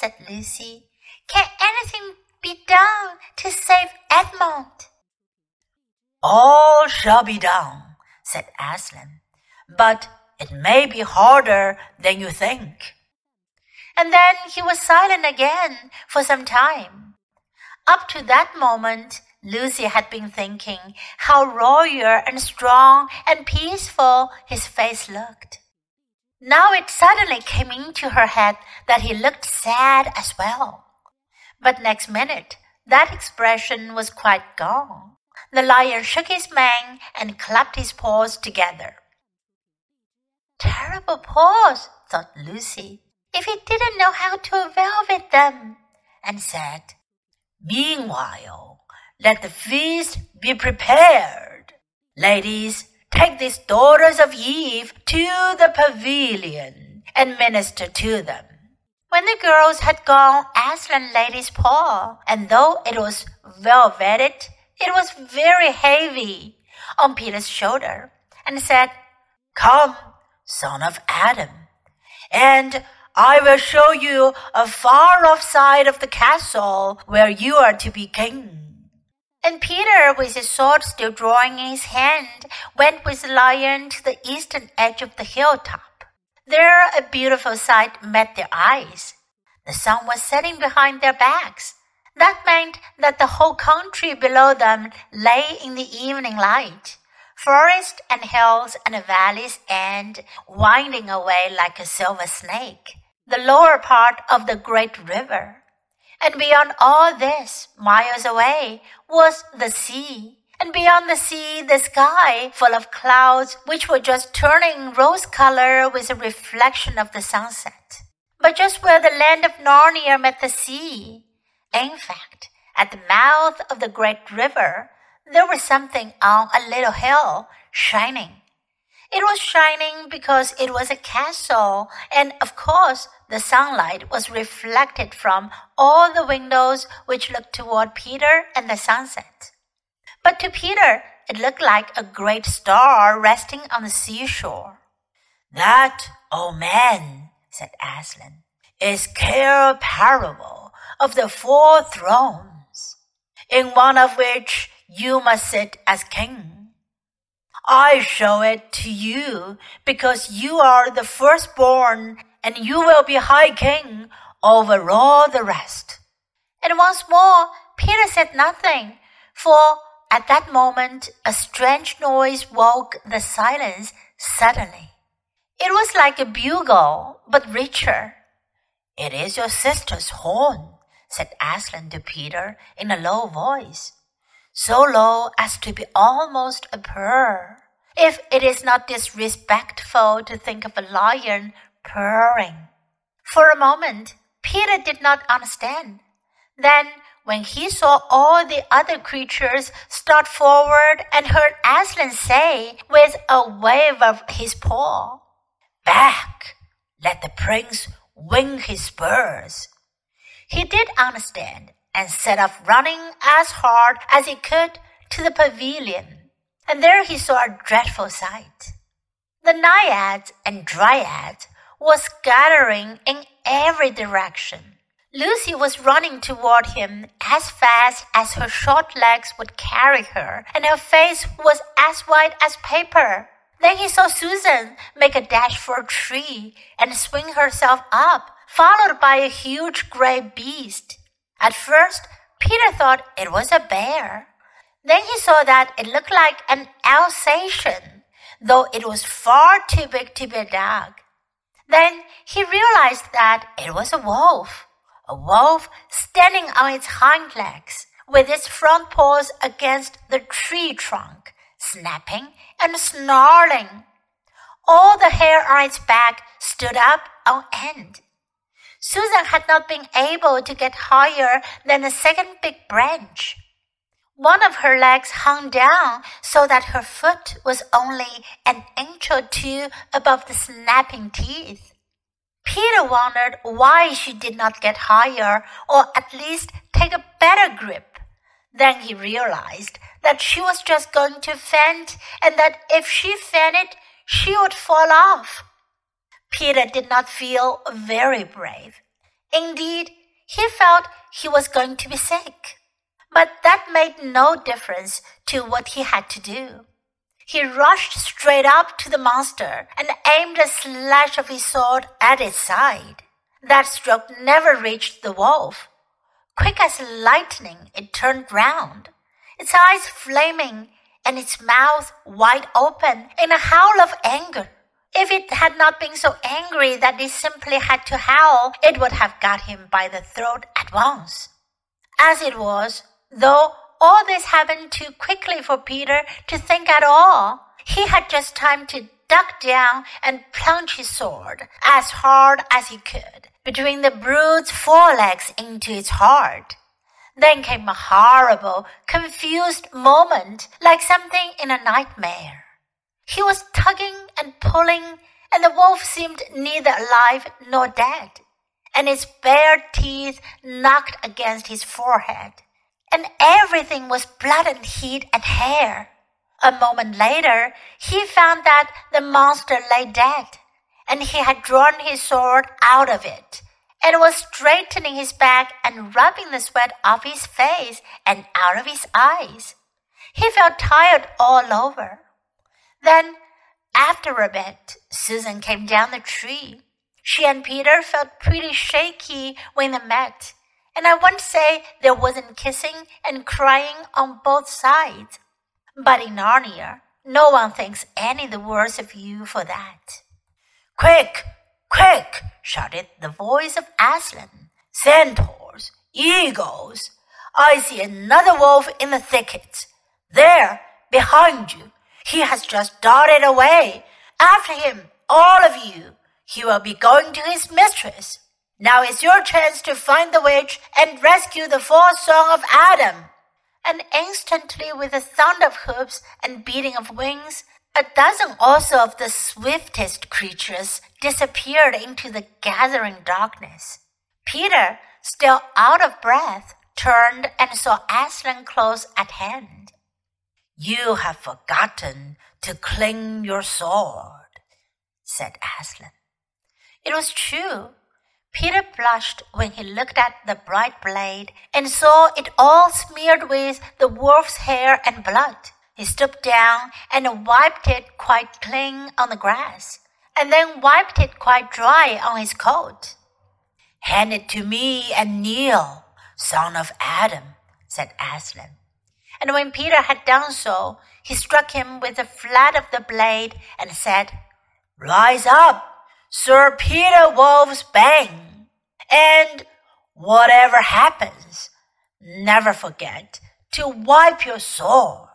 said Lucy. Can anything be done to save Edmund? All shall be done, said Aslan, but it may be harder than you think. And then he was silent again for some time. Up to that moment, Lucy had been thinking how royal and strong and peaceful his face looked. Now it suddenly came into her head that he looked sad as well. But next minute, that expression was quite gone. The lion shook his mane and clapped his paws together. Terrible paws, thought Lucy, if he didn't know how to velvet them, and said, Meanwhile, let the feast be prepared. Ladies, take these daughters of Eve to the pavilion and minister to them. When the girls had gone, Aslan laid his paw, and though it was well velveted, it was very heavy on Peter's shoulder, and said, Come, son of Adam, and I will show you a far off side of the castle where you are to be king. And Peter, with his sword still drawing in his hand, went with the lion to the eastern edge of the hilltop. There a beautiful sight met their eyes. The sun was setting behind their backs. That meant that the whole country below them lay in the evening light. Forest and hills and valleys and winding away like a silver snake. The lower part of the great river. And beyond all this, miles away, was the sea. And beyond the sea, the sky full of clouds which were just turning rose color with a reflection of the sunset. But just where the land of Narnia met the sea, in fact, at the mouth of the great river, there was something on a little hill shining. It was shining because it was a castle, and of course, the sunlight was reflected from all the windows which looked toward Peter and the sunset. But to Peter, it looked like a great star resting on the seashore. That, old man, said Aslan, is Cair Paravel of the four thrones, in one of which you must sit as king. I show it to you because you are the firstborn and you will be high king over all the rest. And once more, Peter said nothing, for at that moment a strange noise woke the silence suddenly. It was like a bugle, but richer. It is your sister's horn, said Aslan to Peter in a low voice, so low as to be almost a purr, if it is not disrespectful to think of a lion purring. For a moment, Peter did not understand. Then, when he saw all the other creatures start forward and heard Aslan say with a wave of his paw, Back! Let the prince wing his spurs. He did understand and set off running as hard as he could to the pavilion. And there he saw a dreadful sight. The naiads and dryads were scattering in every direction. Lucy was running toward him as fast as her short legs would carry her, and her face was as white as paper. Then he saw Susan make a dash for a tree and swing herself up followed by a huge gray beast. At first, Peter thought it was a bear. Then he saw that it looked like an Alsatian, though it was far too big to be a dog. Then he realized that it was a wolf, a wolf standing on its hind legs, with its front paws against the tree trunk, snapping and snarling. All the hair on its back stood up on end. Susan had not been able to get higher than the second big branch. One of her legs hung down so that her foot was only an inch or two above the snapping teeth. Peter wondered why she did not get higher or at least take a better grip. Then he realized that she was just going to faint and that if she fainted, she would fall off. Peter did not feel very brave. Indeed, he felt he was going to be sick. But that made no difference to what he had to do. He rushed straight up to the monster and aimed a slash of his sword at its side. That stroke never reached the wolf. Quick as lightning, it turned round, its eyes flaming and its mouth wide open in a howl of anger. If it had not been so angry that it simply had to howl, it would have got him by the throat at once. As it was, though all this happened too quickly for Peter to think at all, he had just time to duck down and plunge his sword as hard as he could between the brute's forelegs into its heart. Then came a horrible, confused moment, like something in a nightmare. He was tugging and pulling, and the wolf seemed neither alive nor dead, and its bare teeth knocked against his forehead, and everything was blood and heat and hair. A moment later, he found that the monster lay dead, and he had drawn his sword out of it, and was straightening his back and rubbing the sweat off his face and out of his eyes. He felt tired all over. Then, after a bit, Susan came down the tree. She and Peter felt pretty shaky when they met, and I won't say there wasn't kissing and crying on both sides. But in Narnia, no one thinks any the worse of you for that. Quick, quick, shouted the voice of Aslan. Centaurs, eagles. I see another wolf in the thicket. There, behind you. He has just darted away. After him, all of you. He will be going to his mistress. Now is your chance to find the witch and rescue the fourth son of Adam and instantly with a sound of hoofs and beating of wings, a dozen also of the swiftest creatures disappeared into the gathering darkness. Peter, still out of breath, turned and saw Aslan close at hand. You have forgotten to cling your sword, said Aslan. It was true. Peter blushed when he looked at the bright blade and saw it all smeared with the wolf's hair and blood. He stooped down and wiped it quite clean on the grass, and then wiped it quite dry on his coat. Hand it to me and kneel, son of Adam, said Aslan. And when Peter had done so, he struck him with the flat of the blade and said, Rise up, Sir Peter Wolfsbane, and whatever happens, never forget to wipe your sword.